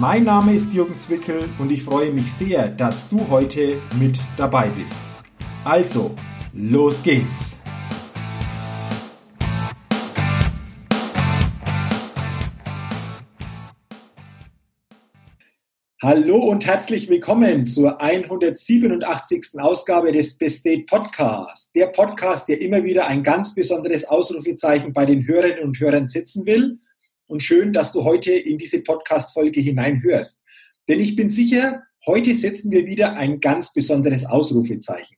Mein Name ist Jürgen Zwickel und ich freue mich sehr, dass du heute mit dabei bist. Also, los geht's! Hallo und herzlich willkommen zur 187. Ausgabe des Best Date Podcasts. Der Podcast, der immer wieder ein ganz besonderes Ausrufezeichen bei den Hörerinnen und Hörern setzen will und schön, dass du heute in diese Podcast-Folge hineinhörst. Denn ich bin sicher, heute setzen wir wieder ein ganz besonderes Ausrufezeichen.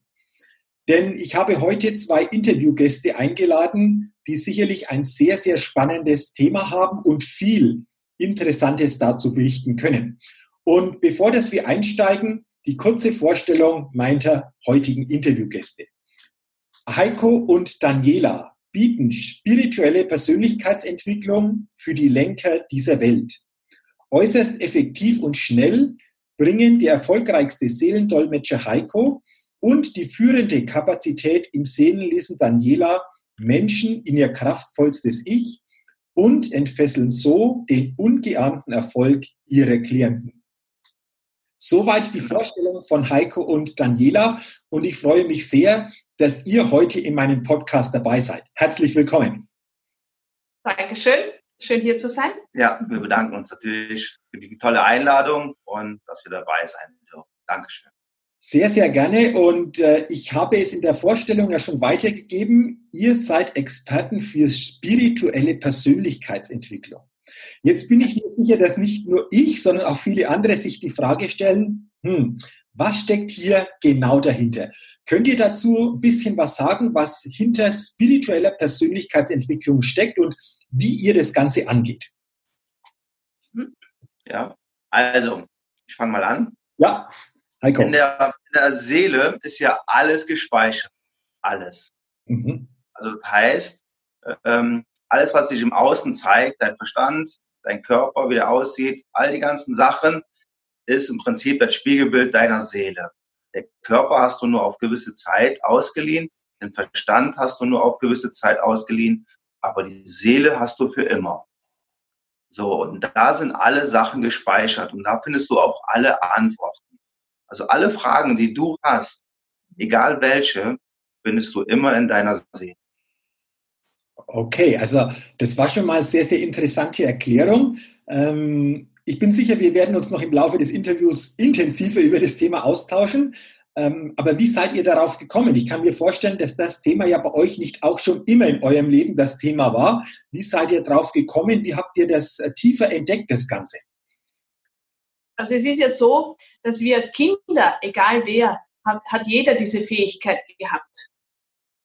Denn ich habe heute zwei Interviewgäste eingeladen, die sicherlich ein sehr, sehr spannendes Thema haben und viel Interessantes dazu berichten können. Und bevor das wir einsteigen, die kurze Vorstellung meiner heutigen Interviewgäste. Heiko und Daniela bieten spirituelle Persönlichkeitsentwicklung für die Lenker dieser Welt. Äußerst effektiv und schnell bringen der erfolgreichste Seelendolmetscher Heiko und die führende Kapazität im Seelenlesen Daniela Menschen in ihr kraftvollstes Ich und entfesseln so den ungeahnten Erfolg ihrer Klienten. Soweit die Vorstellung von Heiko und Daniela und ich freue mich sehr, dass ihr heute in meinem Podcast dabei seid. Herzlich willkommen. Dankeschön. Schön hier zu sein. Ja, wir bedanken uns natürlich für die tolle Einladung und dass wir dabei sein dürfen. Dankeschön. Sehr, sehr gerne. Und äh, ich habe es in der Vorstellung ja schon weitergegeben. Ihr seid Experten für spirituelle Persönlichkeitsentwicklung. Jetzt bin ich mir sicher, dass nicht nur ich, sondern auch viele andere sich die Frage stellen, hm, was steckt hier genau dahinter? Könnt ihr dazu ein bisschen was sagen, was hinter spiritueller Persönlichkeitsentwicklung steckt und wie ihr das Ganze angeht? Ja, also, ich fange mal an. Ja, Heiko. In der, in der Seele ist ja alles gespeichert. Alles. Mhm. Also das heißt, ähm, alles, was sich im Außen zeigt, dein Verstand, dein Körper, wie der aussieht, all die ganzen Sachen, ist im Prinzip das Spiegelbild deiner Seele. Der Körper hast du nur auf gewisse Zeit ausgeliehen, den Verstand hast du nur auf gewisse Zeit ausgeliehen, aber die Seele hast du für immer. So, und da sind alle Sachen gespeichert und da findest du auch alle Antworten. Also alle Fragen, die du hast, egal welche, findest du immer in deiner Seele. Okay, also das war schon mal eine sehr, sehr interessante Erklärung. Ähm, ich bin sicher, wir werden uns noch im Laufe des Interviews intensiver über das Thema austauschen. Ähm, aber wie seid ihr darauf gekommen? Ich kann mir vorstellen, dass das Thema ja bei euch nicht auch schon immer in eurem Leben das Thema war. Wie seid ihr darauf gekommen? Wie habt ihr das äh, tiefer entdeckt, das Ganze? Also es ist ja so, dass wir als Kinder, egal wer, hat, hat jeder diese Fähigkeit gehabt.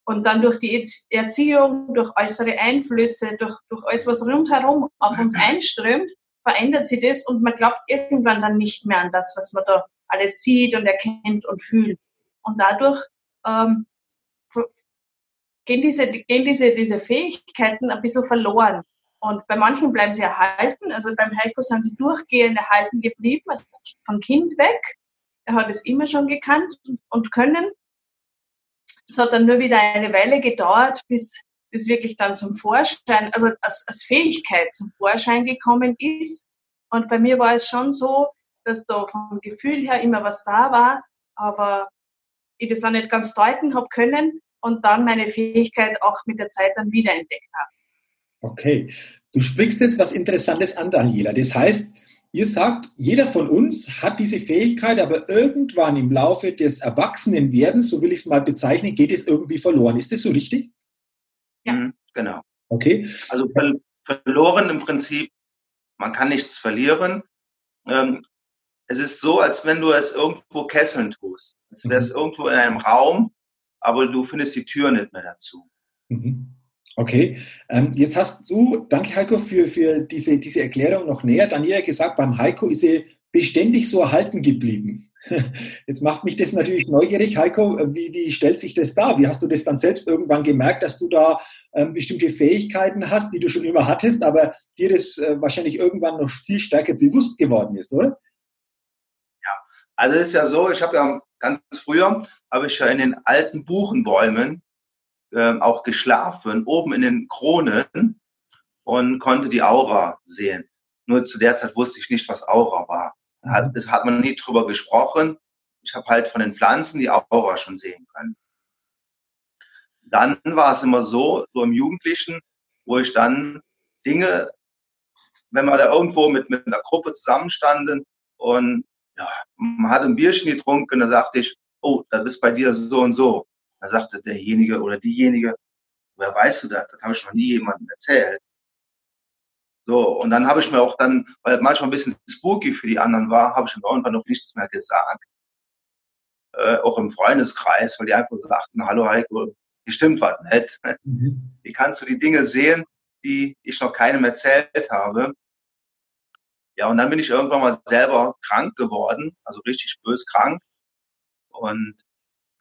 Und dann durch die Erziehung, durch äußere Einflüsse, durch, durch alles, was rundherum auf uns einströmt, verändert sich das und man glaubt irgendwann dann nicht mehr an das, was man da alles sieht und erkennt und fühlt. Und dadurch ähm, gehen, diese, gehen diese, diese Fähigkeiten ein bisschen verloren. Und bei manchen bleiben sie erhalten. Also beim Heiko sind sie durchgehend erhalten geblieben, also von Kind weg. Er hat es immer schon gekannt und können. Es hat dann nur wieder eine Weile gedauert, bis bis wirklich dann zum Vorschein, also als, als Fähigkeit zum Vorschein gekommen ist. Und bei mir war es schon so, dass da vom Gefühl her immer was da war, aber ich das auch nicht ganz deuten habe können und dann meine Fähigkeit auch mit der Zeit dann wiederentdeckt habe. Okay, du sprichst jetzt was Interessantes an, Daniela. Das heißt, Ihr sagt, jeder von uns hat diese Fähigkeit, aber irgendwann im Laufe des Erwachsenenwerdens, so will ich es mal bezeichnen, geht es irgendwie verloren. Ist das so richtig? Ja. Mhm, genau. Okay. Also ver verloren im Prinzip, man kann nichts verlieren. Ähm, es ist so, als wenn du es irgendwo kesseln tust. Es wäre es mhm. irgendwo in einem Raum, aber du findest die Tür nicht mehr dazu. Mhm. Okay, ähm, jetzt hast du, danke Heiko für, für diese, diese Erklärung noch näher. Daniela gesagt, beim Heiko ist sie beständig so erhalten geblieben. Jetzt macht mich das natürlich neugierig. Heiko, wie, wie stellt sich das dar? Wie hast du das dann selbst irgendwann gemerkt, dass du da ähm, bestimmte Fähigkeiten hast, die du schon immer hattest, aber dir das äh, wahrscheinlich irgendwann noch viel stärker bewusst geworden ist, oder? Ja, also es ist ja so, ich habe ja ganz früher, habe ich ja in den alten Buchenbäumen äh, auch geschlafen, oben in den Kronen und konnte die Aura sehen. Nur zu der Zeit wusste ich nicht, was Aura war. Mhm. Das hat man nie drüber gesprochen. Ich habe halt von den Pflanzen die Aura schon sehen können. Dann war es immer so, so im Jugendlichen, wo ich dann Dinge, wenn wir da irgendwo mit, mit einer Gruppe zusammenstanden und ja, man hat ein Bierchen getrunken, da sagte ich, oh, da bist bei dir so und so. Da sagte derjenige oder diejenige, wer weißt du das? Das habe ich noch nie jemandem erzählt. So, und dann habe ich mir auch dann, weil manchmal ein bisschen spooky für die anderen war, habe ich mir irgendwann noch nichts mehr gesagt. Äh, auch im Freundeskreis, weil die einfach sagten, hallo Heiko, die stimmt was nicht. Mhm. Wie kannst du die Dinge sehen, die ich noch keinem erzählt habe? Ja, und dann bin ich irgendwann mal selber krank geworden, also richtig bös krank. Und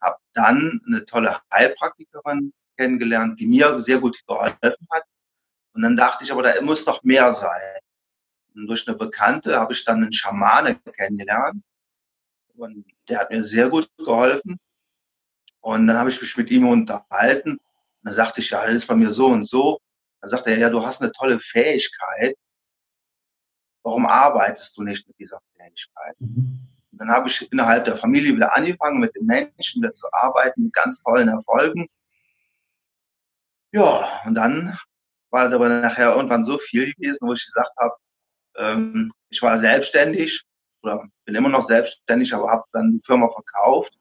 habe dann eine tolle Heilpraktikerin kennengelernt, die mir sehr gut geholfen hat. Und dann dachte ich, aber da muss doch mehr sein. Und durch eine Bekannte habe ich dann einen Schamane kennengelernt. Und der hat mir sehr gut geholfen. Und dann habe ich mich mit ihm unterhalten. Und dann sagte ich, ja, das ist bei mir so und so. Dann sagte er, ja, du hast eine tolle Fähigkeit. Warum arbeitest du nicht mit dieser Fähigkeit? Mhm. Dann habe ich innerhalb der Familie wieder angefangen, mit den Menschen wieder zu arbeiten, mit ganz tollen Erfolgen. Ja, und dann war aber nachher irgendwann so viel gewesen, wo ich gesagt habe, ähm, ich war selbstständig oder bin immer noch selbstständig, aber habe dann die Firma verkauft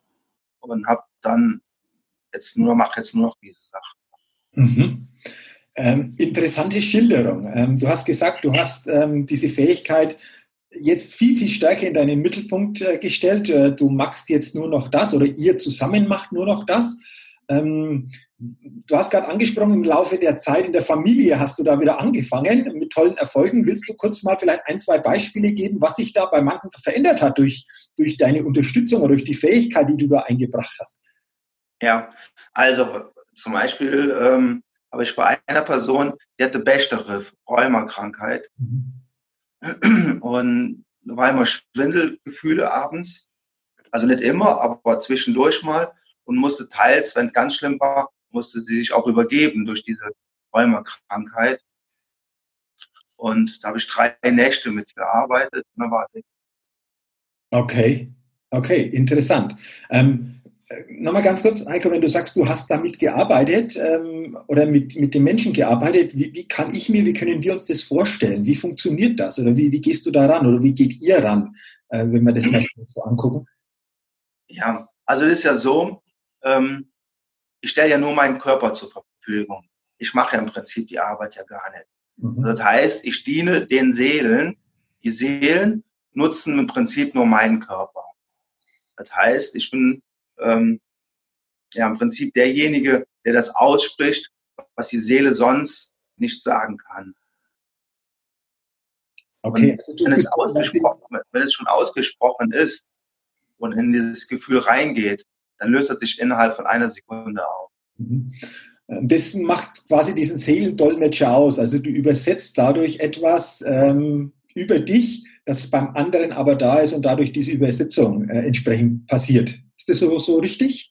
und habe dann jetzt nur mache jetzt nur noch diese Sache. Mhm. Ähm, interessante Schilderung. Ähm, du hast gesagt, du hast ähm, diese Fähigkeit jetzt viel, viel stärker in deinen Mittelpunkt äh, gestellt. Äh, du machst jetzt nur noch das oder ihr zusammen macht nur noch das. Ähm, du hast gerade angesprochen, im Laufe der Zeit in der Familie hast du da wieder angefangen mit tollen Erfolgen. Willst du kurz mal vielleicht ein, zwei Beispiele geben, was sich da bei manchen verändert hat durch, durch deine Unterstützung oder durch die Fähigkeit, die du da eingebracht hast? Ja, also zum Beispiel ähm, habe ich bei einer Person, die hatte Bechterew, Rheumakrankheit. Mhm. Und war immer Schwindelgefühle abends. Also nicht immer, aber zwischendurch mal und musste teils, wenn es ganz schlimm war, musste sie sich auch übergeben durch diese Rheumakrankheit. Und da habe ich drei Nächte mitgearbeitet. Okay, okay, interessant. Ähm, Nochmal ganz kurz, Heiko, wenn du sagst, du hast damit gearbeitet ähm, oder mit, mit den Menschen gearbeitet, wie, wie, kann ich mir, wie können wir uns das vorstellen? Wie funktioniert das oder wie, wie gehst du da ran oder wie geht ihr ran, äh, wenn wir das mal so angucken? Ja, also es ist ja so, ähm, ich stelle ja nur meinen Körper zur Verfügung. Ich mache ja im Prinzip die Arbeit ja gar nicht. Mhm. Das heißt, ich diene den Seelen. Die Seelen nutzen im Prinzip nur meinen Körper. Das heißt, ich bin ähm, ja im Prinzip derjenige, der das ausspricht, was die Seele sonst nicht sagen kann. Okay. Also wenn, es ausgesprochen, wenn es schon ausgesprochen ist und in dieses Gefühl reingeht, dann löst er sich innerhalb von einer Sekunde auf. Mhm. Das macht quasi diesen Seelendolmetscher aus. Also du übersetzt dadurch etwas ähm, über dich, das beim anderen aber da ist und dadurch diese Übersetzung äh, entsprechend passiert. Ist das so, so richtig?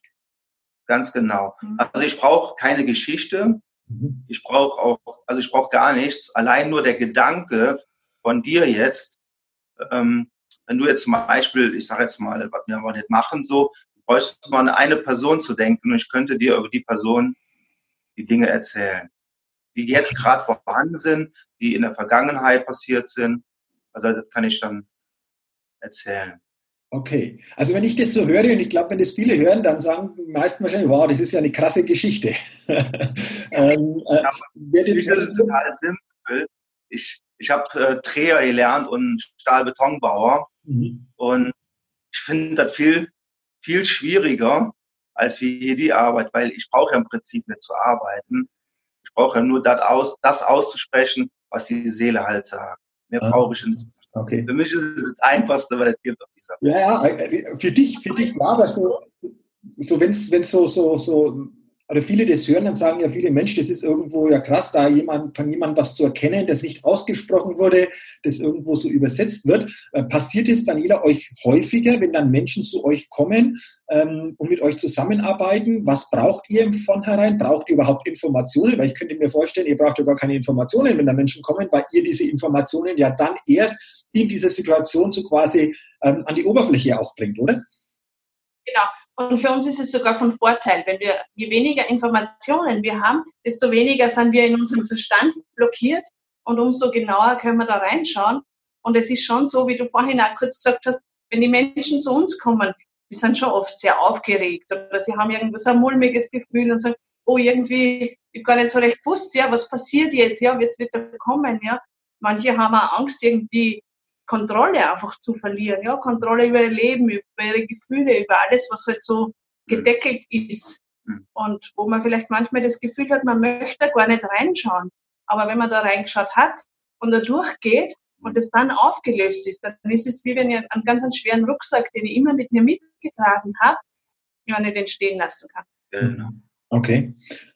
Ganz genau. Mhm. Also ich brauche keine Geschichte. Mhm. Ich brauche auch, also ich brauche gar nichts. Allein nur der Gedanke von dir jetzt, ähm, wenn du jetzt zum Beispiel, ich sage jetzt mal, was wir aber nicht machen, so, bräuchte man eine Person zu denken und ich könnte dir über die Person die Dinge erzählen, die jetzt gerade vorhanden sind, die in der Vergangenheit passiert sind. Also das kann ich dann erzählen. Okay, also wenn ich das so höre und ich glaube, wenn das viele hören, dann sagen die meisten wahrscheinlich, wow, das ist ja eine krasse Geschichte. ähm, äh, das ist total simpel. Ich, ich habe äh, Dreher gelernt und Stahlbetonbauer mhm. und ich finde das viel viel schwieriger als wie hier die Arbeit, weil ich brauche ja im Prinzip nicht zu arbeiten. Ich brauche ja nur das, aus, das auszusprechen, was die Seele halt sagt. Mehr ah. brauche ich nicht. Okay. Für mich ist es das Einfachste, weil es gibt auf dieser Welt. Ja, ja, für dich, für dich war das so, so wenn es so, so, so oder viele das hören, dann sagen ja viele Menschen, das ist irgendwo ja krass, da jemand, von jemandem was zu erkennen, das nicht ausgesprochen wurde, das irgendwo so übersetzt wird. Äh, passiert es, Daniela, euch häufiger, wenn dann Menschen zu euch kommen ähm, und mit euch zusammenarbeiten? Was braucht ihr im Vornherein? Braucht ihr überhaupt Informationen? Weil ich könnte mir vorstellen, ihr braucht ja gar keine Informationen, wenn da Menschen kommen, weil ihr diese Informationen ja dann erst in dieser Situation so quasi ähm, an die Oberfläche aufbringt, oder? Genau. Und für uns ist es sogar von Vorteil, wenn wir, je weniger Informationen wir haben, desto weniger sind wir in unserem Verstand blockiert und umso genauer können wir da reinschauen. Und es ist schon so, wie du vorhin auch kurz gesagt hast, wenn die Menschen zu uns kommen, die sind schon oft sehr aufgeregt oder sie haben irgendwo so ein mulmiges Gefühl und sagen, oh, irgendwie, ich habe gar nicht so recht gewusst, ja, was passiert jetzt, ja, es wird kommen, ja. Manche haben auch Angst, irgendwie Kontrolle einfach zu verlieren, ja, Kontrolle über ihr Leben, über ihre Gefühle, über alles, was halt so gedeckelt ist. Mhm. Und wo man vielleicht manchmal das Gefühl hat, man möchte gar nicht reinschauen. Aber wenn man da reingeschaut hat und da durchgeht und es dann aufgelöst ist, dann ist es wie wenn ich einen ganz schweren Rucksack, den ich immer mit mir mitgetragen habe, ja nicht entstehen lassen kann. Genau. Okay.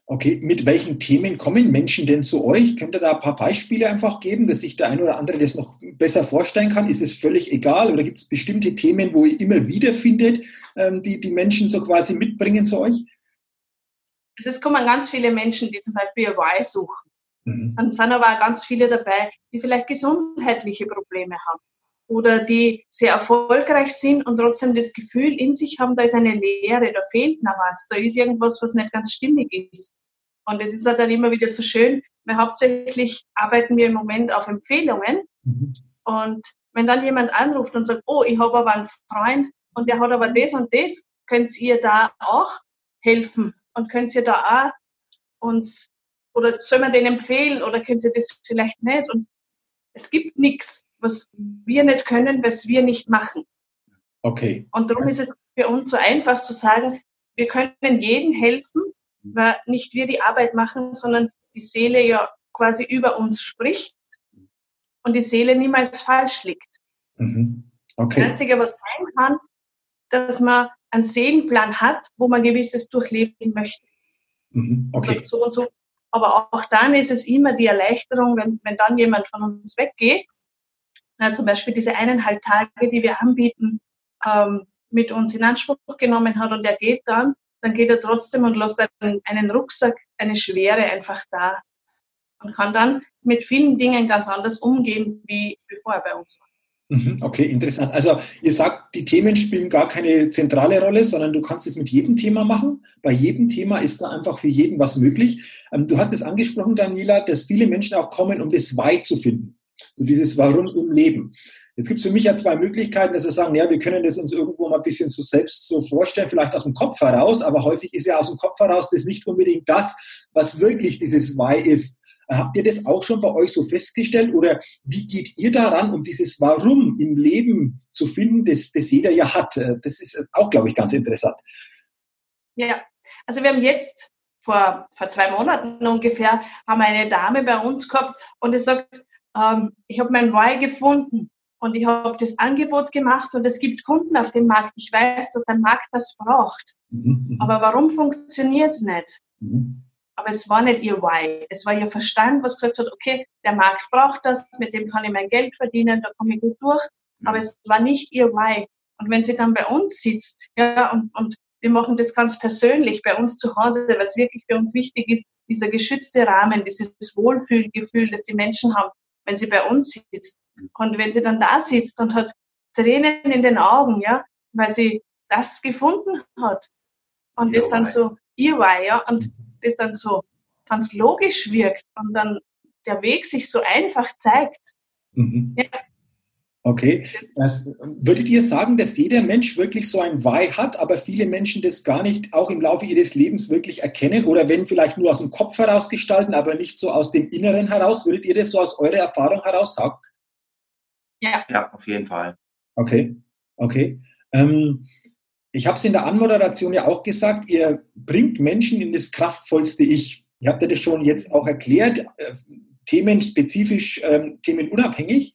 Okay, mit welchen Themen kommen Menschen denn zu euch? Könnt ihr da ein paar Beispiele einfach geben, dass sich der eine oder andere das noch besser vorstellen kann? Ist es völlig egal oder gibt es bestimmte Themen, wo ihr immer wieder findet, ähm, die die Menschen so quasi mitbringen zu euch? Es kommen ganz viele Menschen, die zum Beispiel Why suchen. Mhm. Dann sind aber auch ganz viele dabei, die vielleicht gesundheitliche Probleme haben oder die sehr erfolgreich sind und trotzdem das Gefühl in sich haben, da ist eine Leere, da fehlt noch was, da ist irgendwas, was nicht ganz stimmig ist. Und es ist halt dann immer wieder so schön, weil hauptsächlich arbeiten wir im Moment auf Empfehlungen. Mhm. Und wenn dann jemand anruft und sagt, oh, ich habe aber einen Freund und der hat aber das und das, könnt ihr da auch helfen und könnt ihr da auch uns, oder soll man den empfehlen oder könnt ihr das vielleicht nicht? Und es gibt nichts, was wir nicht können, was wir nicht machen. Okay. Und darum ist es für uns so einfach zu sagen, wir können jedem helfen, weil nicht wir die Arbeit machen, sondern die Seele ja quasi über uns spricht und die Seele niemals falsch liegt. Mhm. Okay. Das Einzige, was sein kann, dass man einen Seelenplan hat, wo man gewisses durchleben möchte. Mhm. Okay. So und so. Aber auch dann ist es immer die Erleichterung, wenn, wenn dann jemand von uns weggeht, ja, zum Beispiel diese eineinhalb Tage, die wir anbieten, ähm, mit uns in Anspruch genommen hat und er geht dann, dann geht er trotzdem und lässt einen, einen Rucksack, eine Schwere einfach da und kann dann mit vielen Dingen ganz anders umgehen, wie bevor er bei uns war. Mhm, okay, interessant. Also ihr sagt, die Themen spielen gar keine zentrale Rolle, sondern du kannst es mit jedem Thema machen. Bei jedem Thema ist da einfach für jeden was möglich. Ähm, du hast es angesprochen, Daniela, dass viele Menschen auch kommen, um das Why zu finden. So dieses Warum im Leben. Jetzt gibt es für mich ja zwei Möglichkeiten, dass wir sagen, ja, wir können das uns irgendwo mal ein bisschen so selbst so vorstellen, vielleicht aus dem Kopf heraus, aber häufig ist ja aus dem Kopf heraus das nicht unbedingt das, was wirklich dieses Why ist. Habt ihr das auch schon bei euch so festgestellt oder wie geht ihr daran, um dieses Warum im Leben zu finden, das, das jeder ja hat? Das ist auch, glaube ich, ganz interessant. Ja, also wir haben jetzt vor, vor zwei Monaten ungefähr, haben eine Dame bei uns gehabt und die sagt, ähm, ich habe mein Why gefunden und ich habe das Angebot gemacht und es gibt Kunden auf dem Markt. Ich weiß, dass der Markt das braucht. Mhm. mhm. Aber warum funktioniert es nicht? Mhm. Aber es war nicht ihr Why. Es war ihr Verstand, was gesagt hat, okay, der Markt braucht das, mit dem kann ich mein Geld verdienen, da komme ich gut durch. Mhm. Aber es war nicht ihr Why. Und wenn sie dann bei uns sitzt, ja, und, und wir machen das ganz persönlich bei uns zu Hause, was wirklich für uns wichtig ist, dieser geschützte Rahmen, dieses Wohlfühlgefühl, das die Menschen haben, wenn sie bei uns sitzt. Und wenn sie dann da sitzt und hat Tränen in den Augen, ja, weil sie das gefunden hat. Und das dann so ihr war, ja, und das dann so ganz logisch wirkt und dann der Weg sich so einfach zeigt. Mhm. Ja, Okay. Das, würdet ihr sagen, dass jeder Mensch wirklich so ein Why hat, aber viele Menschen das gar nicht auch im Laufe ihres Lebens wirklich erkennen oder wenn vielleicht nur aus dem Kopf heraus gestalten, aber nicht so aus dem Inneren heraus? Würdet ihr das so aus eurer Erfahrung heraus sagen? Ja. Ja, auf jeden Fall. Okay. Okay. Ähm, ich habe es in der Anmoderation ja auch gesagt, ihr bringt Menschen in das kraftvollste Ich. Ihr habt ja das schon jetzt auch erklärt, äh, themenspezifisch, äh, themenunabhängig.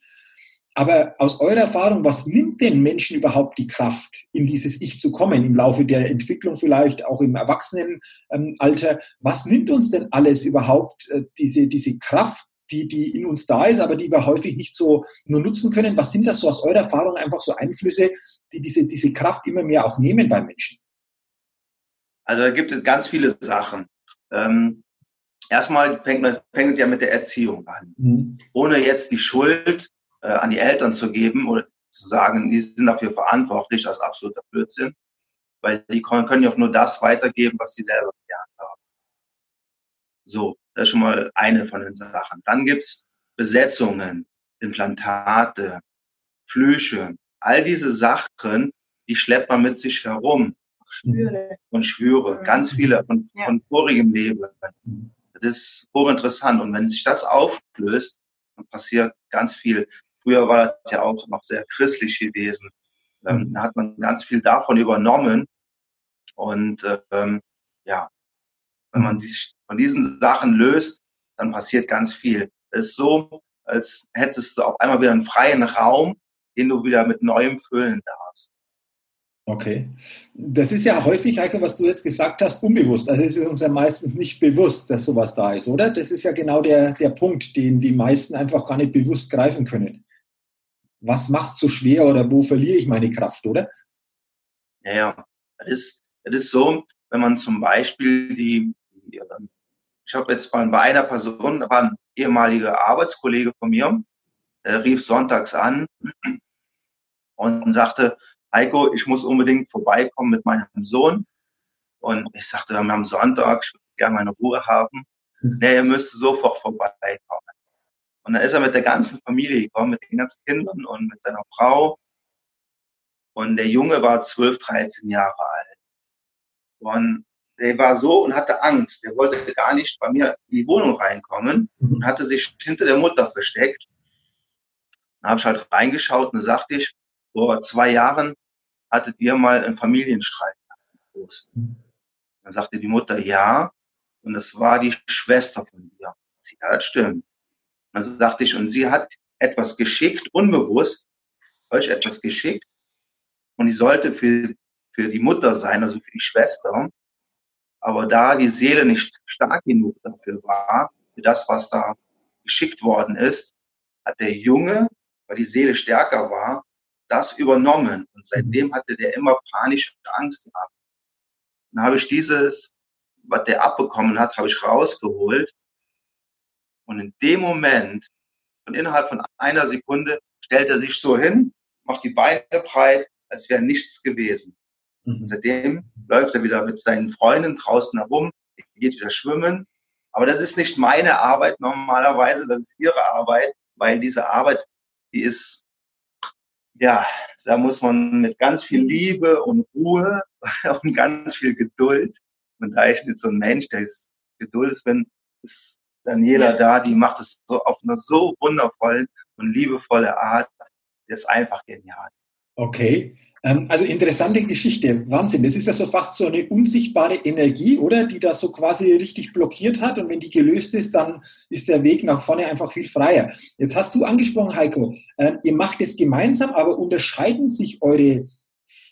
Aber aus eurer Erfahrung, was nimmt den Menschen überhaupt die Kraft, in dieses Ich zu kommen, im Laufe der Entwicklung vielleicht, auch im Erwachsenenalter? Was nimmt uns denn alles überhaupt äh, diese, diese Kraft, die, die in uns da ist, aber die wir häufig nicht so nur nutzen können? Was sind das so aus eurer Erfahrung einfach so Einflüsse, die diese, diese Kraft immer mehr auch nehmen beim Menschen? Also da gibt es ganz viele Sachen. Ähm, erstmal fängt, fängt ja mit der Erziehung an. Mhm. Ohne jetzt die Schuld äh, an die Eltern zu geben oder zu sagen, die sind dafür verantwortlich, das ist absoluter Blödsinn, weil die können ja auch nur das weitergeben, was sie selber gelernt haben. So, das ist schon mal eine von den Sachen. Dann gibt's Besetzungen, Implantate, Flüche, all diese Sachen, die schleppt man mit sich herum. Schwüre. Und Schwüre, ganz viele von, ja. von vorigem Leben. Das ist hochinteressant. Und wenn sich das auflöst, dann passiert ganz viel. Früher war das ja auch noch sehr christlich gewesen. Ähm, da hat man ganz viel davon übernommen. Und ähm, ja, wenn man sich von diesen Sachen löst, dann passiert ganz viel. Es ist so, als hättest du auf einmal wieder einen freien Raum, den du wieder mit Neuem füllen darfst. Okay. Das ist ja häufig, Heiko, was du jetzt gesagt hast, unbewusst. Also es ist uns ja meistens nicht bewusst, dass sowas da ist, oder? Das ist ja genau der, der Punkt, den die meisten einfach gar nicht bewusst greifen können was macht so schwer oder wo verliere ich meine Kraft, oder? Ja, ja. Das ist, das ist so, wenn man zum Beispiel die, ich habe jetzt mal bei einer Person, da war ein ehemaliger Arbeitskollege von mir, der rief sonntags an und sagte, Heiko, ich muss unbedingt vorbeikommen mit meinem Sohn. Und ich sagte, wir haben Sonntag, ich würde gerne meine Ruhe haben. Hm. Nee, ihr müsst sofort vorbeikommen. Und dann ist er mit der ganzen Familie gekommen, mit den ganzen Kindern und mit seiner Frau. Und der Junge war 12, 13 Jahre alt. Und der war so und hatte Angst. Der wollte gar nicht bei mir in die Wohnung reinkommen mhm. und hatte sich hinter der Mutter versteckt. Dann habe ich halt reingeschaut und sagte ich, vor zwei Jahren hattet ihr mal einen Familienstreit. Mhm. Dann sagte die Mutter, ja. Und das war die Schwester von dir. Sie, ja, das stimmt. Also dachte ich, und sie hat etwas geschickt, unbewusst, euch etwas geschickt. Und die sollte für, für die Mutter sein, also für die Schwester. Aber da die Seele nicht stark genug dafür war, für das, was da geschickt worden ist, hat der Junge, weil die Seele stärker war, das übernommen. Und seitdem hatte der immer panische Angst gehabt. Dann habe ich dieses, was der abbekommen hat, habe ich rausgeholt und in dem Moment, und innerhalb von einer Sekunde, stellt er sich so hin, macht die Beine breit, als wäre nichts gewesen. Mhm. Und seitdem läuft er wieder mit seinen Freunden draußen herum, geht wieder schwimmen. Aber das ist nicht meine Arbeit normalerweise, das ist ihre Arbeit, weil diese Arbeit, die ist, ja, da muss man mit ganz viel Liebe und Ruhe und ganz viel Geduld. Und da ich nicht so ein Mensch, der ist Geduld bin, ist Daniela da, die macht es so auf eine so wundervolle und liebevolle Art. Das ist einfach genial. Okay. Ähm, also interessante Geschichte, Wahnsinn. Das ist ja so fast so eine unsichtbare Energie, oder? Die da so quasi richtig blockiert hat. Und wenn die gelöst ist, dann ist der Weg nach vorne einfach viel freier. Jetzt hast du angesprochen, Heiko, äh, ihr macht es gemeinsam, aber unterscheiden sich eure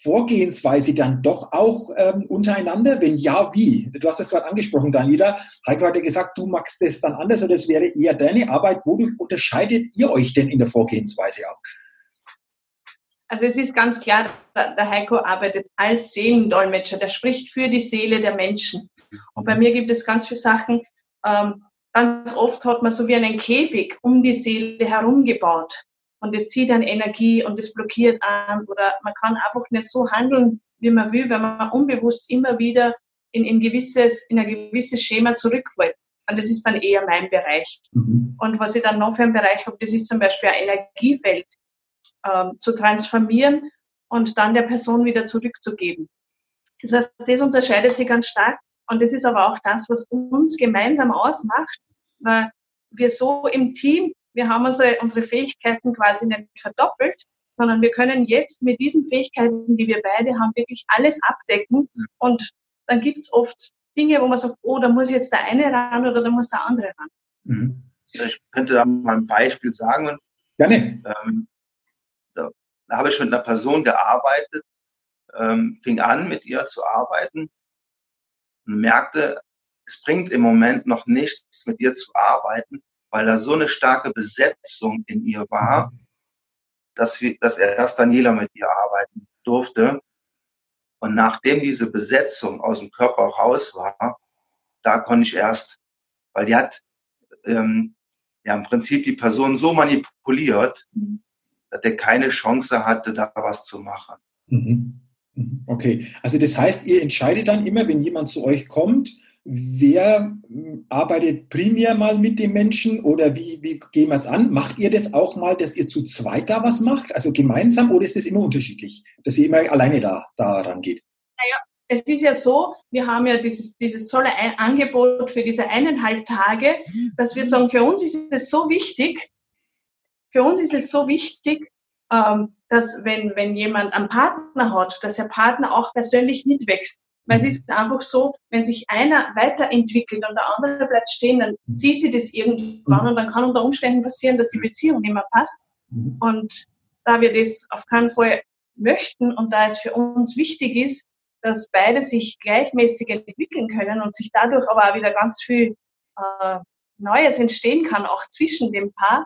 Vorgehensweise dann doch auch ähm, untereinander? Wenn ja, wie? Du hast es gerade angesprochen, Daniela. Heiko hat ja gesagt, du magst das dann anders oder es wäre eher deine Arbeit. Wodurch unterscheidet ihr euch denn in der Vorgehensweise auch? Also es ist ganz klar, der Heiko arbeitet als Seelendolmetscher, der spricht für die Seele der Menschen. Und bei mir gibt es ganz viele Sachen, ähm, ganz oft hat man so wie einen Käfig um die Seele herum gebaut und es zieht dann Energie und es blockiert an oder man kann einfach nicht so handeln, wie man will, wenn man unbewusst immer wieder in, in, gewisses, in ein gewisses Schema zurückfällt. Und das ist dann eher mein Bereich. Mhm. Und was ich dann noch für einen Bereich habe, das ist zum Beispiel ein Energiefeld ähm, zu transformieren und dann der Person wieder zurückzugeben. Das heißt, das unterscheidet sich ganz stark. Und das ist aber auch das, was uns gemeinsam ausmacht, weil wir so im Team wir haben unsere, unsere Fähigkeiten quasi nicht verdoppelt, sondern wir können jetzt mit diesen Fähigkeiten, die wir beide haben, wirklich alles abdecken. Und dann gibt es oft Dinge, wo man sagt, oh, da muss jetzt der eine ran oder da muss der andere ran. Mhm. Ich könnte da mal ein Beispiel sagen. Gerne. Ähm, da habe ich mit einer Person gearbeitet, ähm, fing an, mit ihr zu arbeiten und merkte, es bringt im Moment noch nichts, mit ihr zu arbeiten, weil da so eine starke Besetzung in ihr war, dass, wir, dass erst Daniela mit ihr arbeiten durfte. Und nachdem diese Besetzung aus dem Körper raus war, da konnte ich erst, weil die hat ähm, ja im Prinzip die Person so manipuliert, mhm. dass der keine Chance hatte, da was zu machen. Mhm. mhm. Okay, also das heißt, ihr entscheidet dann immer, wenn jemand zu euch kommt, wer arbeitet primär mal mit dem Menschen oder wie, wie gehen wir es an? Macht ihr das auch mal, dass ihr zu zweit da was macht, also gemeinsam, oder ist das immer unterschiedlich, dass ihr immer alleine da, da rangeht? Naja, es ist ja so, wir haben ja dieses, dieses tolle Angebot für diese eineinhalb Tage, dass wir sagen, für uns ist es so wichtig, für uns ist es so wichtig, ähm, dass wenn, wenn jemand einen Partner hat, dass der Partner auch persönlich mitwächst. Weil es ist einfach so, wenn sich einer weiterentwickelt und der andere bleibt stehen, dann zieht sie das irgendwann und dann kann unter Umständen passieren, dass die Beziehung nicht mehr passt. Mhm. Und da wir das auf keinen Fall möchten und da es für uns wichtig ist, dass beide sich gleichmäßig entwickeln können und sich dadurch aber auch wieder ganz viel äh, Neues entstehen kann, auch zwischen dem Paar,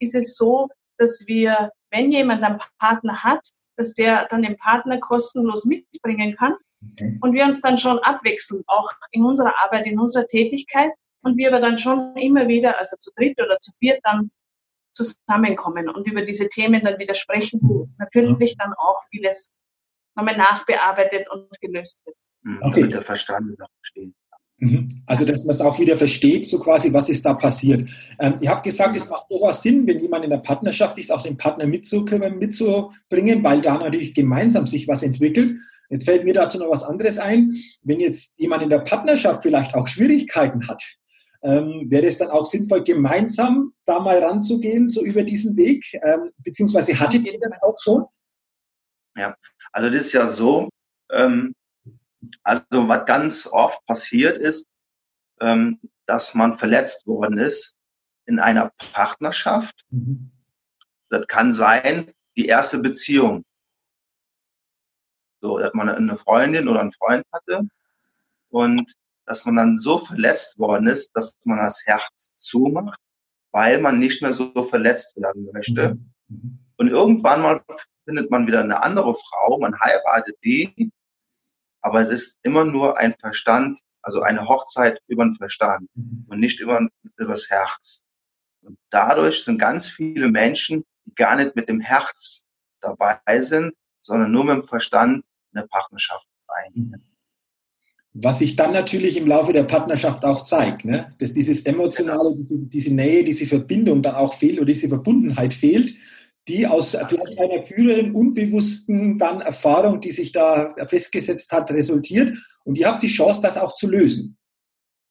ist es so, dass wir, wenn jemand einen Partner hat, dass der dann den Partner kostenlos mitbringen kann okay. und wir uns dann schon abwechseln, auch in unserer Arbeit, in unserer Tätigkeit und wir aber dann schon immer wieder, also zu dritt oder zu viert dann zusammenkommen und über diese Themen dann wieder sprechen, wo natürlich dann auch vieles nochmal nachbearbeitet und gelöst wird. Mhm. Okay. Damit der Verstand noch versteht. Mhm. Also, dass man es auch wieder versteht, so quasi, was ist da passiert. Ähm, ihr habt gesagt, es macht durchaus Sinn, wenn jemand in der Partnerschaft ist, auch den Partner mitzubringen, weil da natürlich gemeinsam sich was entwickelt. Jetzt fällt mir dazu noch was anderes ein. Wenn jetzt jemand in der Partnerschaft vielleicht auch Schwierigkeiten hat, ähm, wäre es dann auch sinnvoll, gemeinsam da mal ranzugehen, so über diesen Weg? Ähm, beziehungsweise hattet ihr das auch schon? Ja, also das ist ja so, ähm, also was ganz oft passiert ist, ähm, dass man verletzt worden ist in einer Partnerschaft. Mhm. Das kann sein, die erste Beziehung. So, dass man eine Freundin oder einen Freund hatte und dass man dann so verletzt worden ist, dass man das Herz zumacht, weil man nicht mehr so verletzt werden möchte. Mhm. Und irgendwann mal findet man wieder eine andere Frau, man heiratet die, aber es ist immer nur ein Verstand, also eine Hochzeit über den Verstand mhm. und nicht über, über das Herz. Und dadurch sind ganz viele Menschen, die gar nicht mit dem Herz dabei sind, sondern nur mit dem Verstand eine Partnerschaft eingehen. Mhm. Was sich dann natürlich im Laufe der Partnerschaft auch zeigt, ne? dass dieses emotionale, diese, diese Nähe, diese Verbindung dann auch fehlt oder diese Verbundenheit fehlt die aus vielleicht einer früheren unbewussten dann Erfahrung, die sich da festgesetzt hat, resultiert. Und ihr habt die Chance, das auch zu lösen.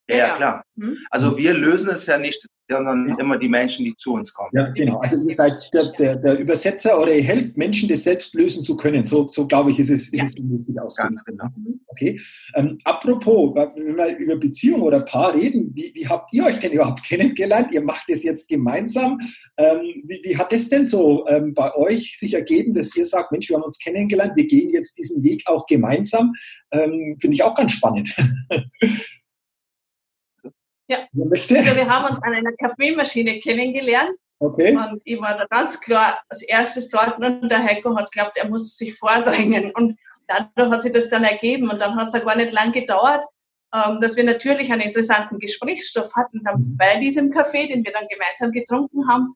Ja, ja klar. Hm? Also wir lösen es ja nicht sondern ja. immer die Menschen, die zu uns kommen. Ja, genau. Also ihr seid der, der, der Übersetzer oder ihr helft Menschen, das selbst lösen zu können. So, so glaube ich, ist es, ja. ist es richtig ausgedrückt. Genau. Okay. Ähm, apropos, wenn wir über Beziehung oder Paar reden, wie, wie habt ihr euch denn überhaupt kennengelernt? Ihr macht es jetzt gemeinsam. Ähm, wie, wie, hat es denn so ähm, bei euch sich ergeben, dass ihr sagt, Mensch, wir haben uns kennengelernt, wir gehen jetzt diesen Weg auch gemeinsam? Ähm, finde ich auch ganz spannend. Ja. Möchte? Also wir haben uns an einer Kaffeemaschine kennengelernt. Okay. Und ich war da ganz klar als erstes dort und der Heiko hat geglaubt, er muss sich vordrängen. Und dadurch hat sich das dann ergeben. Und dann hat es ja gar nicht lang gedauert, ähm, dass wir natürlich einen interessanten Gesprächsstoff hatten dann mhm. bei diesem Kaffee, den wir dann gemeinsam getrunken haben.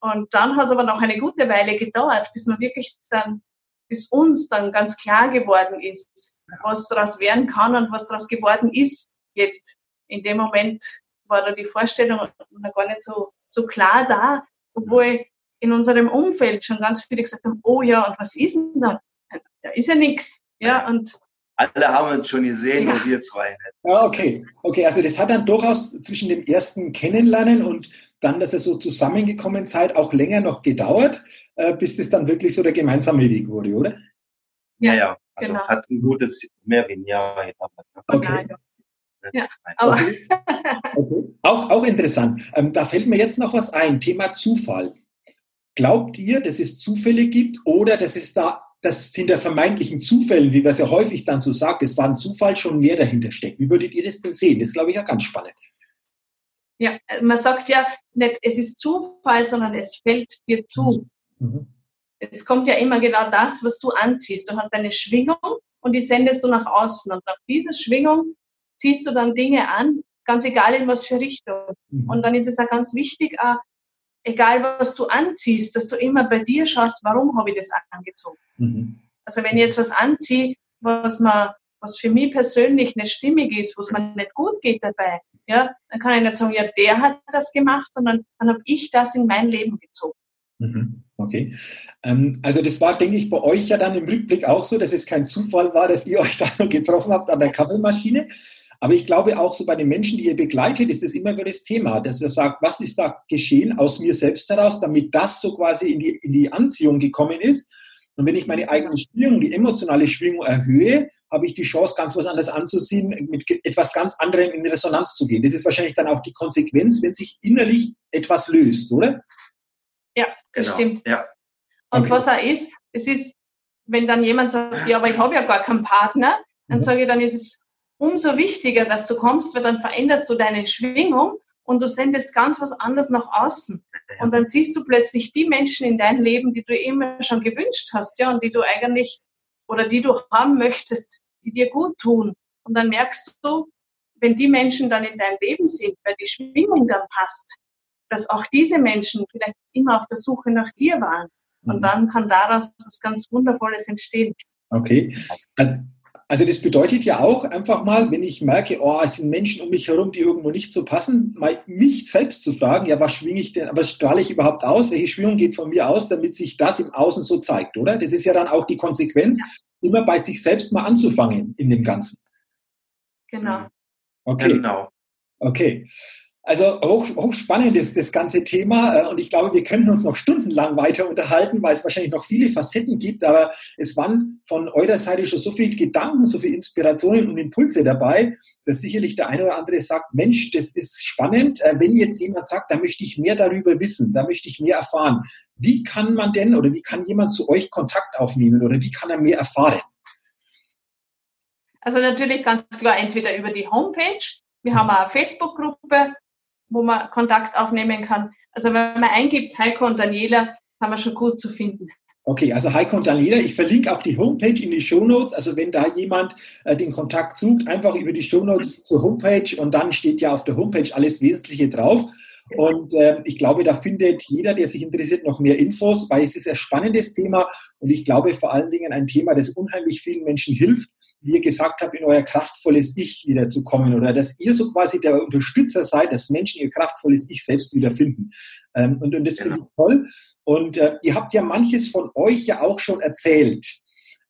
Und dann hat es aber noch eine gute Weile gedauert, bis man wirklich dann, bis uns dann ganz klar geworden ist, was daraus werden kann und was daraus geworden ist jetzt in dem Moment war da die Vorstellung noch gar nicht so, so klar da, obwohl in unserem Umfeld schon ganz viele gesagt haben, oh ja, und was ist denn da? Da ist ja nichts. Ja, und alle haben uns schon gesehen, ja. nur wir zwei nicht. Ja, okay. Okay, also das hat dann durchaus zwischen dem ersten Kennenlernen und dann, dass ihr so zusammengekommen seid, auch länger noch gedauert, äh, bis das dann wirklich so der gemeinsame Weg wurde, oder? Ja, ja. Also genau. hat ein gutes, mehr wie ein Jahr gedauert. Okay. Ja, aber okay. Auch, auch interessant. Ähm, da fällt mir jetzt noch was ein. Thema Zufall. Glaubt ihr, dass es Zufälle gibt oder dass es da, dass hinter vermeintlichen Zufällen, wie man es ja häufig dann so sagt, es war ein Zufall, schon mehr dahinter steckt? Wie würdet ihr das denn sehen? Das glaube ich ja ganz spannend. Ja, man sagt ja nicht, es ist Zufall, sondern es fällt dir zu. Mhm. Es kommt ja immer genau das, was du anziehst. Du hast eine Schwingung und die sendest du nach außen. Und nach dieser Schwingung ziehst du dann Dinge an, ganz egal in was für Richtung. Mhm. Und dann ist es auch ganz wichtig, auch, egal was du anziehst, dass du immer bei dir schaust, warum habe ich das angezogen. Mhm. Also wenn ich jetzt was anziehe, was man, was für mich persönlich nicht stimmig ist, wo es mir nicht gut geht dabei, ja, dann kann ich nicht sagen, ja, der hat das gemacht, sondern dann habe ich das in mein Leben gezogen. Mhm. Okay. Ähm, also das war, denke ich, bei euch ja dann im Rückblick auch so, dass es kein Zufall war, dass ihr euch da so getroffen habt an der Kaffeemaschine. Aber ich glaube auch so bei den Menschen, die ihr begleitet, ist das immer wieder das Thema, dass ihr sagt, was ist da geschehen aus mir selbst heraus, damit das so quasi in die, in die Anziehung gekommen ist. Und wenn ich meine eigene Schwingung, die emotionale Schwingung erhöhe, habe ich die Chance, ganz was anderes anzuziehen, mit etwas ganz anderem in Resonanz zu gehen. Das ist wahrscheinlich dann auch die Konsequenz, wenn sich innerlich etwas löst, oder? Ja, das genau. stimmt. Ja. Und okay. was auch ist, es ist, wenn dann jemand sagt, ja, aber ich habe ja gar keinen Partner, dann mhm. sage ich, dann ist es umso wichtiger, dass du kommst, weil dann veränderst du deine Schwingung und du sendest ganz was anderes nach außen. Und dann siehst du plötzlich die Menschen in deinem Leben, die du immer schon gewünscht hast, ja, und die du eigentlich oder die du haben möchtest, die dir gut tun. Und dann merkst du, wenn die Menschen dann in deinem Leben sind, weil die Schwingung dann passt, dass auch diese Menschen vielleicht immer auf der Suche nach dir waren. Und mhm. dann kann daraus was ganz Wundervolles entstehen. Okay. Also, also das bedeutet ja auch einfach mal, wenn ich merke, oh, es sind Menschen um mich herum, die irgendwo nicht so passen, mal mich selbst zu fragen, ja, was schwinge ich denn, was strahle ich überhaupt aus? Welche Schwingung geht von mir aus, damit sich das im Außen so zeigt, oder? Das ist ja dann auch die Konsequenz, immer bei sich selbst mal anzufangen in dem Ganzen. Genau. Okay. Genau. Okay. Also hoch, hochspannend ist das ganze Thema äh, und ich glaube, wir können uns noch stundenlang weiter unterhalten, weil es wahrscheinlich noch viele Facetten gibt, aber es waren von eurer Seite schon so viele Gedanken, so viele Inspirationen und Impulse dabei, dass sicherlich der eine oder andere sagt, Mensch, das ist spannend. Äh, wenn jetzt jemand sagt, da möchte ich mehr darüber wissen, da möchte ich mehr erfahren. Wie kann man denn oder wie kann jemand zu euch Kontakt aufnehmen oder wie kann er mehr erfahren? Also natürlich ganz klar entweder über die Homepage. Wir haben eine Facebook-Gruppe, wo man Kontakt aufnehmen kann. Also wenn man eingibt Heiko und Daniela, haben wir schon gut zu finden. Okay, also Heiko und Daniela, ich verlinke auch die Homepage in die Show Notes. Also wenn da jemand äh, den Kontakt sucht, einfach über die Show Notes zur Homepage und dann steht ja auf der Homepage alles Wesentliche drauf. Und äh, ich glaube, da findet jeder, der sich interessiert, noch mehr Infos, weil es ist ein spannendes Thema und ich glaube vor allen Dingen ein Thema, das unheimlich vielen Menschen hilft, wie ihr gesagt habt, in euer kraftvolles Ich wiederzukommen oder dass ihr so quasi der Unterstützer seid, dass Menschen ihr kraftvolles Ich selbst wiederfinden. Ähm, und, und das genau. finde ich toll. Und äh, ihr habt ja manches von euch ja auch schon erzählt.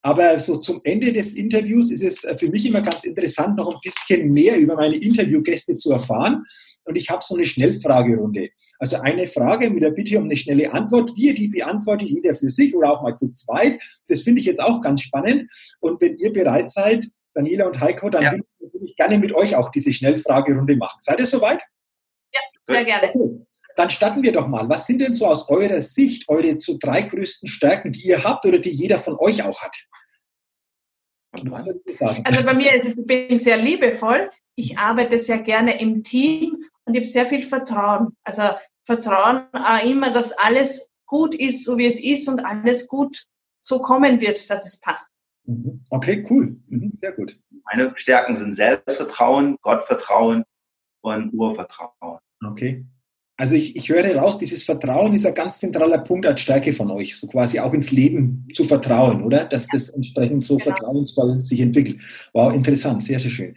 Aber so zum Ende des Interviews ist es äh, für mich immer ganz interessant, noch ein bisschen mehr über meine Interviewgäste zu erfahren. Und ich habe so eine Schnellfragerunde. Also eine Frage mit der Bitte um eine schnelle Antwort. Wie ihr die beantwortet, jeder für sich oder auch mal zu zweit. Das finde ich jetzt auch ganz spannend. Und wenn ihr bereit seid, Daniela und Heiko, dann ja. würde ich natürlich gerne mit euch auch diese Schnellfragerunde machen. Seid ihr soweit? Ja, sehr gerne. Okay. Dann starten wir doch mal. Was sind denn so aus eurer Sicht eure zu drei größten Stärken, die ihr habt oder die jeder von euch auch hat? Also bei mir ist es, ich bin sehr liebevoll. Ich arbeite sehr gerne im Team und ich habe sehr viel Vertrauen. Also Vertrauen auch immer, dass alles gut ist, so wie es ist und alles gut so kommen wird, dass es passt. Mhm. Okay, cool. Mhm, sehr gut. Meine Stärken sind Selbstvertrauen, Gottvertrauen und Urvertrauen. Okay. Also ich, ich höre raus, dieses Vertrauen ist ein ganz zentraler Punkt als Stärke von euch, so quasi auch ins Leben zu vertrauen, oder? Dass das entsprechend so genau. vertrauensvoll sich entwickelt. Wow, interessant, sehr, sehr schön.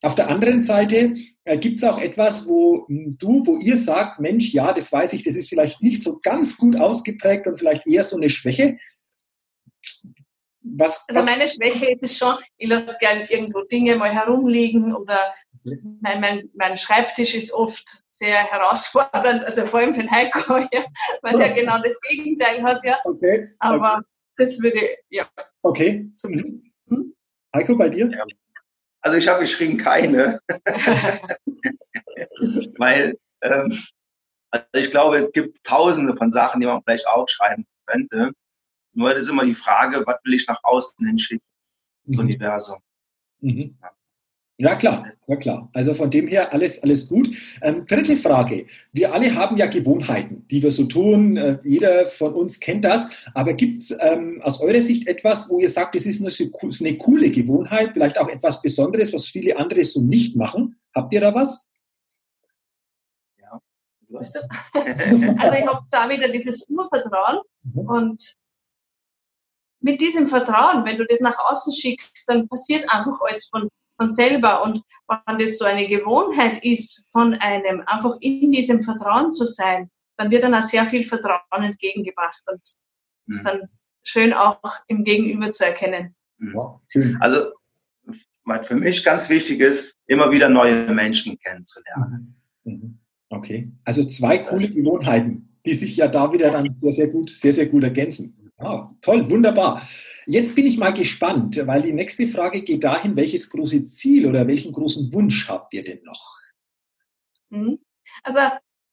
Auf der anderen Seite äh, gibt es auch etwas, wo hm, du, wo ihr sagt, Mensch, ja, das weiß ich, das ist vielleicht nicht so ganz gut ausgeprägt und vielleicht eher so eine Schwäche. Was, also meine Schwäche ist es schon, ich lasse gerne irgendwo Dinge mal herumliegen oder mein, mein, mein Schreibtisch ist oft sehr herausfordernd, also vor allem für den Heiko, ja, weil oh. er genau das Gegenteil hat, ja. Okay. Aber okay. das würde, ja. Okay. Mhm. Hm? Heiko, bei dir? Ja. Also ich habe geschrieben keine, weil ähm, Also ich glaube, es gibt tausende von Sachen, die man vielleicht aufschreiben könnte. Nur das ist immer die Frage, was will ich nach außen hinschicken, das mhm. Universum. Mhm. Ja. Ja, klar, ja, klar. Also von dem her alles, alles gut. Ähm, dritte Frage. Wir alle haben ja Gewohnheiten, die wir so tun. Äh, jeder von uns kennt das. Aber gibt es ähm, aus eurer Sicht etwas, wo ihr sagt, es ist eine, eine coole Gewohnheit, vielleicht auch etwas Besonderes, was viele andere so nicht machen? Habt ihr da was? Ja. also ich habe da wieder dieses Urvertrauen mhm. und mit diesem Vertrauen, wenn du das nach außen schickst, dann passiert einfach alles von von selber. Und wenn das so eine Gewohnheit ist, von einem einfach in diesem Vertrauen zu sein, dann wird dann auch sehr viel Vertrauen entgegengebracht und mhm. ist dann schön auch im Gegenüber zu erkennen. Mhm. Also, was für mich ganz wichtig ist, immer wieder neue Menschen kennenzulernen. Mhm. mhm. Okay. Also zwei coole Gewohnheiten, die sich ja da wieder dann sehr, sehr gut, sehr, sehr gut ergänzen. Ah, toll, wunderbar. Jetzt bin ich mal gespannt, weil die nächste Frage geht dahin, welches große Ziel oder welchen großen Wunsch habt ihr denn noch? Mhm. Also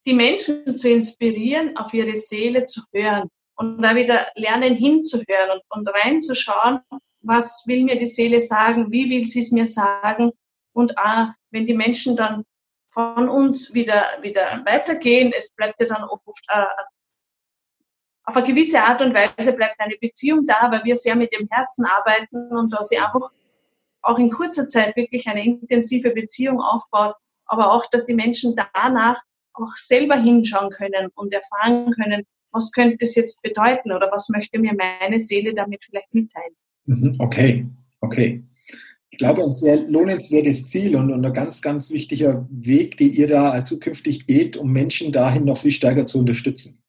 die Menschen zu inspirieren, auf ihre Seele zu hören und da wieder lernen hinzuhören und, und reinzuschauen, was will mir die Seele sagen, wie will sie es mir sagen und auch, wenn die Menschen dann von uns wieder, wieder weitergehen, es bleibt ja dann oft äh, auf eine gewisse Art und Weise bleibt eine Beziehung da, weil wir sehr mit dem Herzen arbeiten und da sie einfach auch in kurzer Zeit wirklich eine intensive Beziehung aufbaut, aber auch, dass die Menschen danach auch selber hinschauen können und erfahren können, was könnte das jetzt bedeuten oder was möchte mir meine Seele damit vielleicht mitteilen. Mhm, okay, okay. Ich glaube, ein sehr lohnenswertes Ziel und, ein ganz, ganz wichtiger Weg, den ihr da zukünftig geht, um Menschen dahin noch viel stärker zu unterstützen.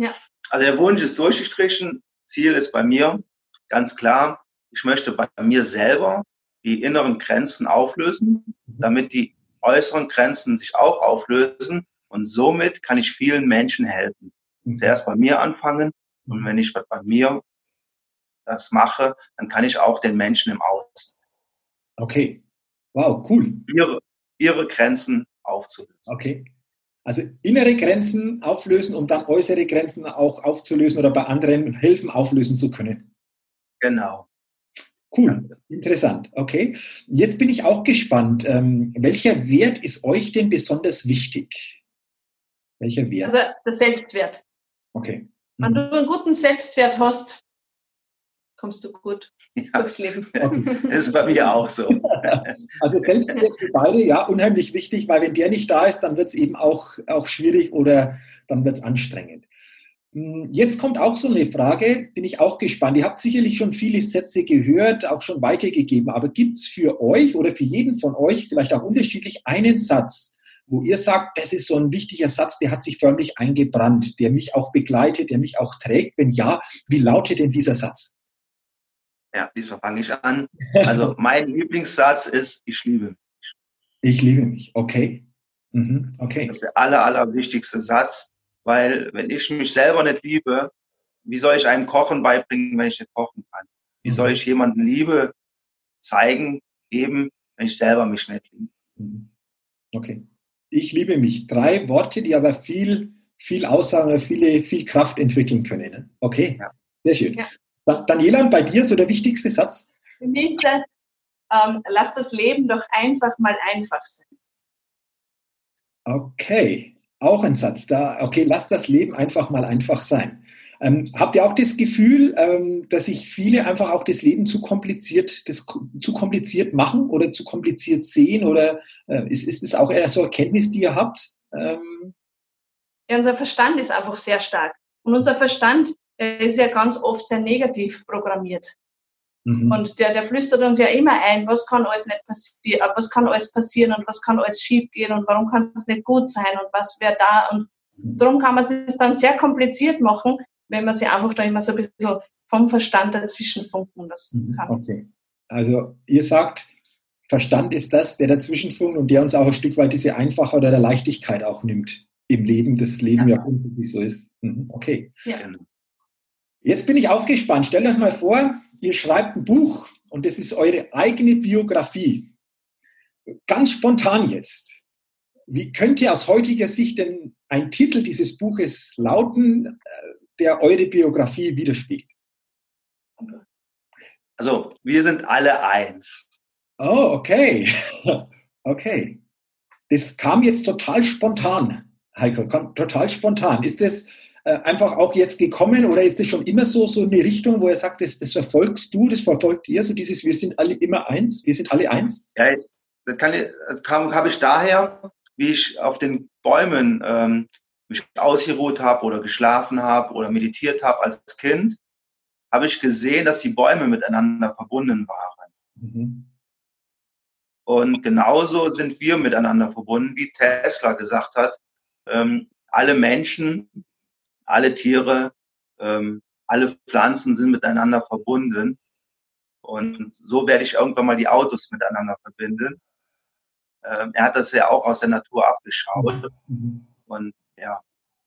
Ja. Also der Wunsch ist durchgestrichen. Ziel ist bei mir ganz klar, ich möchte bei mir selber die inneren Grenzen auflösen, damit die äußeren Grenzen sich auch auflösen. Und somit kann ich vielen Menschen helfen. Zuerst bei mir anfangen. Und wenn ich bei mir das mache, dann kann ich auch den Menschen im Außen. Okay. Wow, cool. Ihre, ihre Grenzen aufzulösen. Okay. Also innere Grenzen auflösen, um dann äußere Grenzen auch aufzulösen oder bei anderen helfen, auflösen zu können. Genau. Cool, interessant. Okay. Jetzt bin ich auch gespannt. Ähm, welcher Wert ist euch denn besonders wichtig? Welcher Wert? Also der Selbstwert. Okay. Wenn du einen guten Selbstwert hast, kommst du gut ja. durchs Leben. Das ist bei mir auch so. Also Selbstwert für beide, ja, unheimlich wichtig, weil wenn der nicht da ist, dann wird es eben auch, auch schwierig oder dann wird es anstrengend. Hm, jetzt kommt auch so eine Frage, bin ich auch gespannt. Ihr habt sicherlich schon viele Sätze gehört, auch schon weitergegeben, aber gibt es für euch oder für jeden von euch vielleicht auch unterschiedlich einen Satz, wo ihr sagt, das ist so ein wichtiger Satz, der hat sich förmlich eingebrannt, der mich auch begleitet, der mich auch trägt? Wenn ja, wie lautet denn dieser Satz? Ja, diesmal fange ich an. Also mein Lieblingssatz ist, ich liebe mich. Ich liebe mich, okay. Mhm. okay. Das ist der aller, allerwichtigste Satz, weil wenn ich mich selber nicht liebe, wie soll ich einem Kochen beibringen, wenn ich nicht kochen kann? Wie soll mhm. ich jemanden Liebe zeigen, geben, wenn ich selber mich nicht liebe? Mhm. Okay. Ich liebe mich. Drei Worte, die aber viel, viel aussagen, viele, viel Kraft entwickeln können. Ne? Okay. Ja. Sehr schön. Ja. Daniela, bei dir so der wichtigste Satz? Für mich ist ähm, lass das Leben doch einfach mal einfach sein. Okay, auch ein Satz da. Okay, lass das Leben einfach mal einfach sein. Ähm, habt ihr auch das Gefühl, ähm, dass sich viele einfach auch das Leben zu kompliziert, das, zu kompliziert machen oder zu kompliziert sehen? Oder äh, ist, ist es auch eher so Erkenntnis, die ihr habt? Ähm ja, unser Verstand ist einfach sehr stark. Und unser Verstand ist ja ganz oft sehr negativ programmiert. Mhm. Und der, der flüstert uns ja immer ein, was kann alles nicht passieren, was kann alles passieren und was kann alles schiefgehen und warum kann es nicht gut sein und was wäre da. Und darum kann man es dann sehr kompliziert machen, wenn man sich einfach da immer so ein bisschen vom Verstand dazwischen funken lassen mhm. kann. Okay. Also ihr sagt, Verstand ist das, der dazwischen funkt und der uns auch ein Stück weit diese Einfache oder der Leichtigkeit auch nimmt im Leben, das Leben ja, ja grundsätzlich so ist. Mhm. Okay. Ja. Jetzt bin ich auch gespannt. Stellt euch mal vor, ihr schreibt ein Buch und das ist eure eigene Biografie. Ganz spontan jetzt. Wie könnte aus heutiger Sicht denn ein Titel dieses Buches lauten, der eure Biografie widerspiegelt? Also, wir sind alle eins. Oh, okay. Okay. Das kam jetzt total spontan, Heiko, total spontan. Ist das einfach auch jetzt gekommen oder ist das schon immer so, so eine Richtung, wo er sagt, das, das verfolgst du, das verfolgt ihr, so dieses, wir sind alle immer eins, wir sind alle eins? Ja, das, kann, das kam, habe ich daher, wie ich auf den Bäumen ähm, mich ausgeruht habe oder geschlafen habe oder meditiert habe als Kind, habe ich gesehen, dass die Bäume miteinander verbunden waren. Mhm. Und genauso sind wir miteinander verbunden, wie Tesla gesagt hat. Ähm, alle Menschen, alle Tiere, ähm, alle Pflanzen sind miteinander verbunden. Und so werde ich irgendwann mal die Autos miteinander verbinden. Ähm, er hat das ja auch aus der Natur abgeschaut. Mhm. Und ja,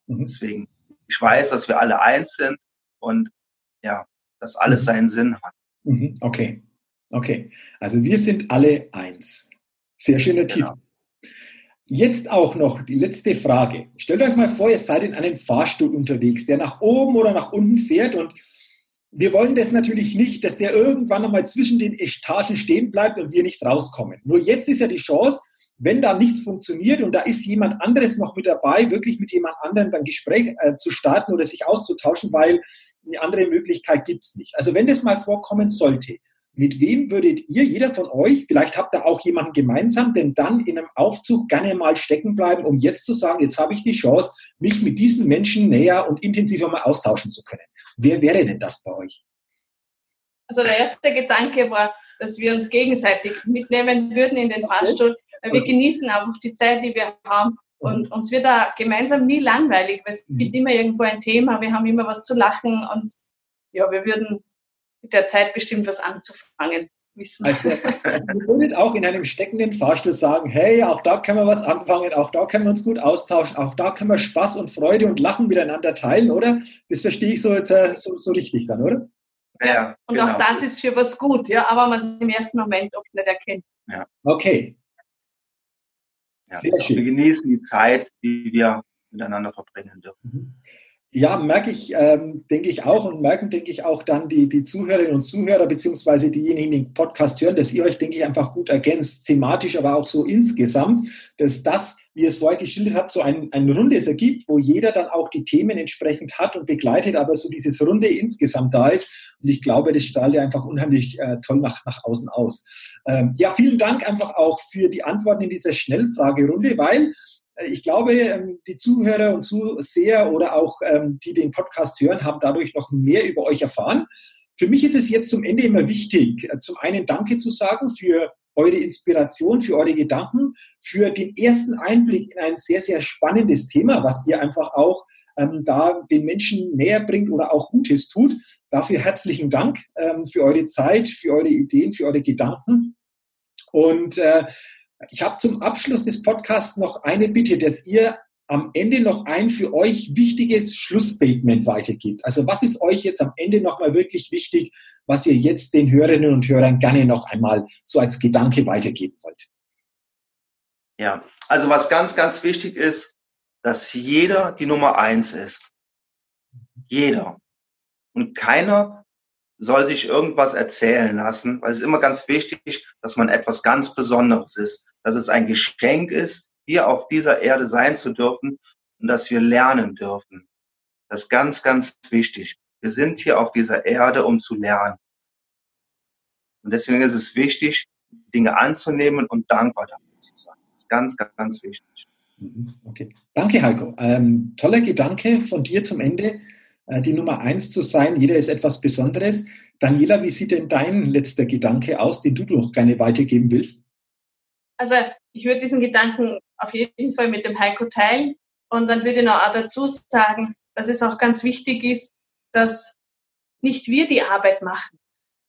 mhm. deswegen, ich weiß, dass wir alle eins sind und ja, dass alles mhm. seinen Sinn hat. Mhm. Okay, okay. Also wir sind alle eins. Sehr schöner genau. Titel. Jetzt auch noch die letzte Frage. Stellt euch mal vor, ihr seid in einem Fahrstuhl unterwegs, der nach oben oder nach unten fährt und wir wollen das natürlich nicht, dass der irgendwann einmal zwischen den Etagen stehen bleibt und wir nicht rauskommen. Nur jetzt ist ja die Chance, wenn da nichts funktioniert und da ist jemand anderes noch mit dabei, wirklich mit jemand anderem dann Gespräch äh, zu starten oder sich auszutauschen, weil eine andere Möglichkeit gibt es nicht. Also wenn das mal vorkommen sollte, mit wem würdet ihr, jeder von euch, vielleicht habt ihr auch jemanden gemeinsam, denn dann in einem Aufzug gerne mal stecken bleiben, um jetzt zu sagen, jetzt habe ich die Chance, mich mit diesen Menschen näher und intensiver mal austauschen zu können. Wer wäre denn das bei euch? Also der erste Gedanke war, dass wir uns gegenseitig mitnehmen würden in den Fahrstuhl, weil wir genießen einfach die Zeit, die wir haben. Und uns wird da gemeinsam nie langweilig, weil es gibt mhm. immer irgendwo ein Thema, wir haben immer was zu lachen und ja, wir würden mit der Zeit bestimmt was anzufangen wissen. Also, also ihr würdet auch in einem steckenden Fahrstuhl sagen, hey, auch da können wir was anfangen, auch da können wir uns gut austauschen, auch da können wir Spaß und Freude und Lachen miteinander teilen, oder? Das verstehe ich so jetzt äh, so, so richtig dann, oder? Ja, und genau. auch das ist für was gut, ja, aber man es im ersten Moment oft nicht erkennt. Ja. Okay, sehr schön. Wir genießen die Zeit, die wir miteinander verbringen dürfen. Mhm. Ja, merke ich, ähm, denke ich auch und merken, denke ich auch dann die, die Zuhörerinnen und Zuhörer, beziehungsweise diejenigen, die den Podcast hören, dass ihr euch, denke ich, einfach gut ergänzt, thematisch, aber auch so insgesamt, dass das wie ihr es vorher geschildert habt, so ein, ein rundes ergibt, wo jeder dann auch die Themen entsprechend hat und begleitet, aber so dieses Runde insgesamt da ist. Und ich glaube, das strahlt ja einfach unheimlich äh, toll nach, nach außen aus. Ähm, ja, vielen Dank einfach auch für die Antworten in dieser Schnellfragerunde, weil ich glaube, ähm, die Zuhörer und Zuseher oder auch ähm, die den Podcast hören, haben dadurch noch mehr über euch erfahren. Für mich ist es jetzt zum Ende immer wichtig, äh, zum einen Danke zu sagen für eure Inspiration, für eure Gedanken, für den ersten Einblick in ein sehr, sehr spannendes Thema, was ihr einfach auch ähm, da den Menschen näher bringt oder auch Gutes tut. Dafür herzlichen Dank ähm, für eure Zeit, für eure Ideen, für eure Gedanken. Und äh, ich habe zum Abschluss des Podcasts noch eine Bitte, dass ihr am Ende noch ein für euch wichtiges Schlussstatement weitergibt. Also was ist euch jetzt am Ende nochmal wirklich wichtig, was ihr jetzt den Hörerinnen und Hörern gerne noch einmal so als Gedanke weitergeben wollt? Ja, also was ganz, ganz wichtig ist, dass jeder die Nummer eins ist. Jeder. Und keiner soll sich irgendwas erzählen lassen, weil es ist immer ganz wichtig, dass man etwas ganz Besonderes ist, dass es ein Geschenk ist, hier auf dieser Erde sein zu dürfen und dass wir lernen dürfen. Das ist ganz, ganz wichtig. Wir sind hier auf dieser Erde, um zu lernen. Und deswegen ist es wichtig, Dinge anzunehmen und dankbar dafür zu sein. Das ist ganz, ganz wichtig. Mhm, okay. Danke, Heiko. Ähm, toller Gedanke von dir zum Ende, die Nummer eins zu sein. Jeder ist etwas Besonderes. Daniela, wie sieht denn dein letzter Gedanke aus, den du noch gerne weitergeben willst? Also ich würde diesen Gedanken auf jeden Fall mit dem Heiko teilen. Und dann würde ich noch auch dazu sagen, dass es auch ganz wichtig ist, dass nicht wir die Arbeit machen,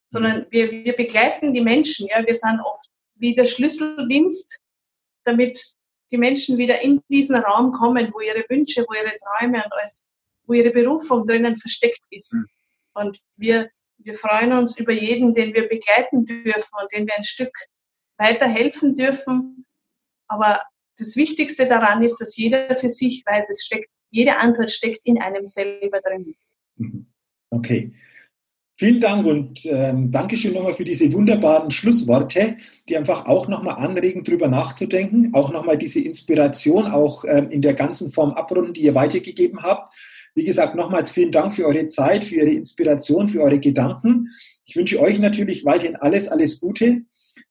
sondern wir, wir begleiten die Menschen. Ja, wir sind oft wie der Schlüsseldienst, damit die Menschen wieder in diesen Raum kommen, wo ihre Wünsche, wo ihre Träume und alles, wo ihre Berufung drinnen versteckt ist. Mhm. Und wir, wir freuen uns über jeden, den wir begleiten dürfen und den wir ein Stück weiterhelfen dürfen. Aber das Wichtigste daran ist, dass jeder für sich weiß, es steckt, jede Antwort steckt in einem selber drin. Mhm. Okay. Vielen Dank und ähm, Dankeschön nochmal für diese wunderbaren Schlussworte, die einfach auch nochmal anregen, darüber nachzudenken, auch nochmal diese Inspiration auch ähm, in der ganzen Form abrunden, die ihr weitergegeben habt. Wie gesagt, nochmals vielen Dank für eure Zeit, für Ihre Inspiration, für eure Gedanken. Ich wünsche euch natürlich weiterhin alles, alles Gute,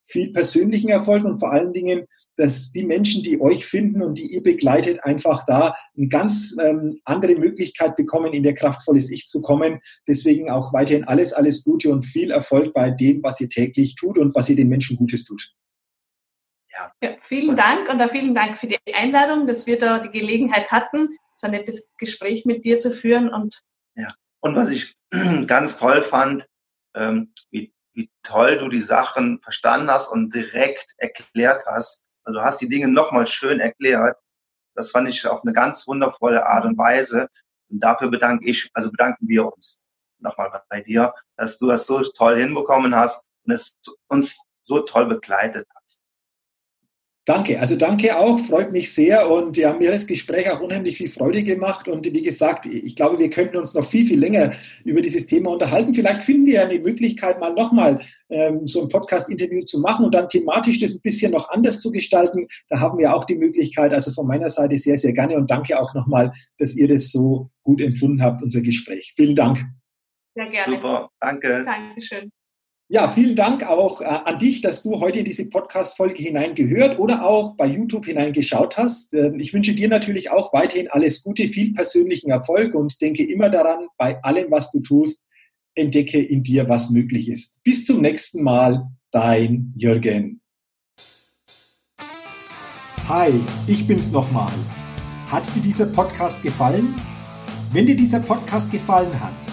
viel persönlichen Erfolg und vor allen Dingen dass die Menschen, die euch finden und die ihr begleitet, einfach da eine ganz ähm, andere Möglichkeit bekommen, in der kraftvolles Ich zu kommen. Deswegen auch weiterhin alles, alles Gute und viel Erfolg bei dem, was ihr täglich tut und was ihr den Menschen Gutes tut. Ja. ja vielen Dank und auch vielen Dank für die Einladung, dass wir da die Gelegenheit hatten, so ein nettes Gespräch mit dir zu führen. Und ja, und was ich ganz toll fand, ähm, wie, wie toll du die Sachen verstanden hast und direkt erklärt hast also du hast die Dinge nochmal schön erklärt. Das fand ich auf eine ganz wundervolle Art und Weise. Und dafür bedanke ich, also bedanken wir uns nochmal bei dir, dass du das so toll hinbekommen hast und es uns so toll begleitet hast. Danke, also danke auch, freut mich sehr und ja, mir hat das Gespräch auch unheimlich viel Freude gemacht und wie gesagt, ich glaube, wir könnten uns noch viel, viel länger über dieses Thema unterhalten. Vielleicht finden wir eine Möglichkeit, mal nochmal ähm, so ein Podcast-Interview zu machen und dann thematisch das ein bisschen noch anders zu gestalten. Da haben wir auch die Möglichkeit, also von meiner Seite sehr, sehr gerne und danke auch nochmal, dass ihr das so gut empfunden habt, unser Gespräch. Vielen Dank. Sehr gerne. Super, danke. Dankeschön. Ja, vielen Dank auch äh, an dich, dass du heute in diese Podcast-Folge hineingehört oder auch bei YouTube hineingeschaut hast. Äh, ich wünsche dir natürlich auch weiterhin alles Gute, viel persönlichen Erfolg und denke immer daran, bei allem, was du tust, entdecke in dir, was möglich ist. Bis zum nächsten Mal, dein Jürgen. Hi, ich bin's nochmal. Hat dir dieser Podcast gefallen? Wenn dir dieser Podcast gefallen hat,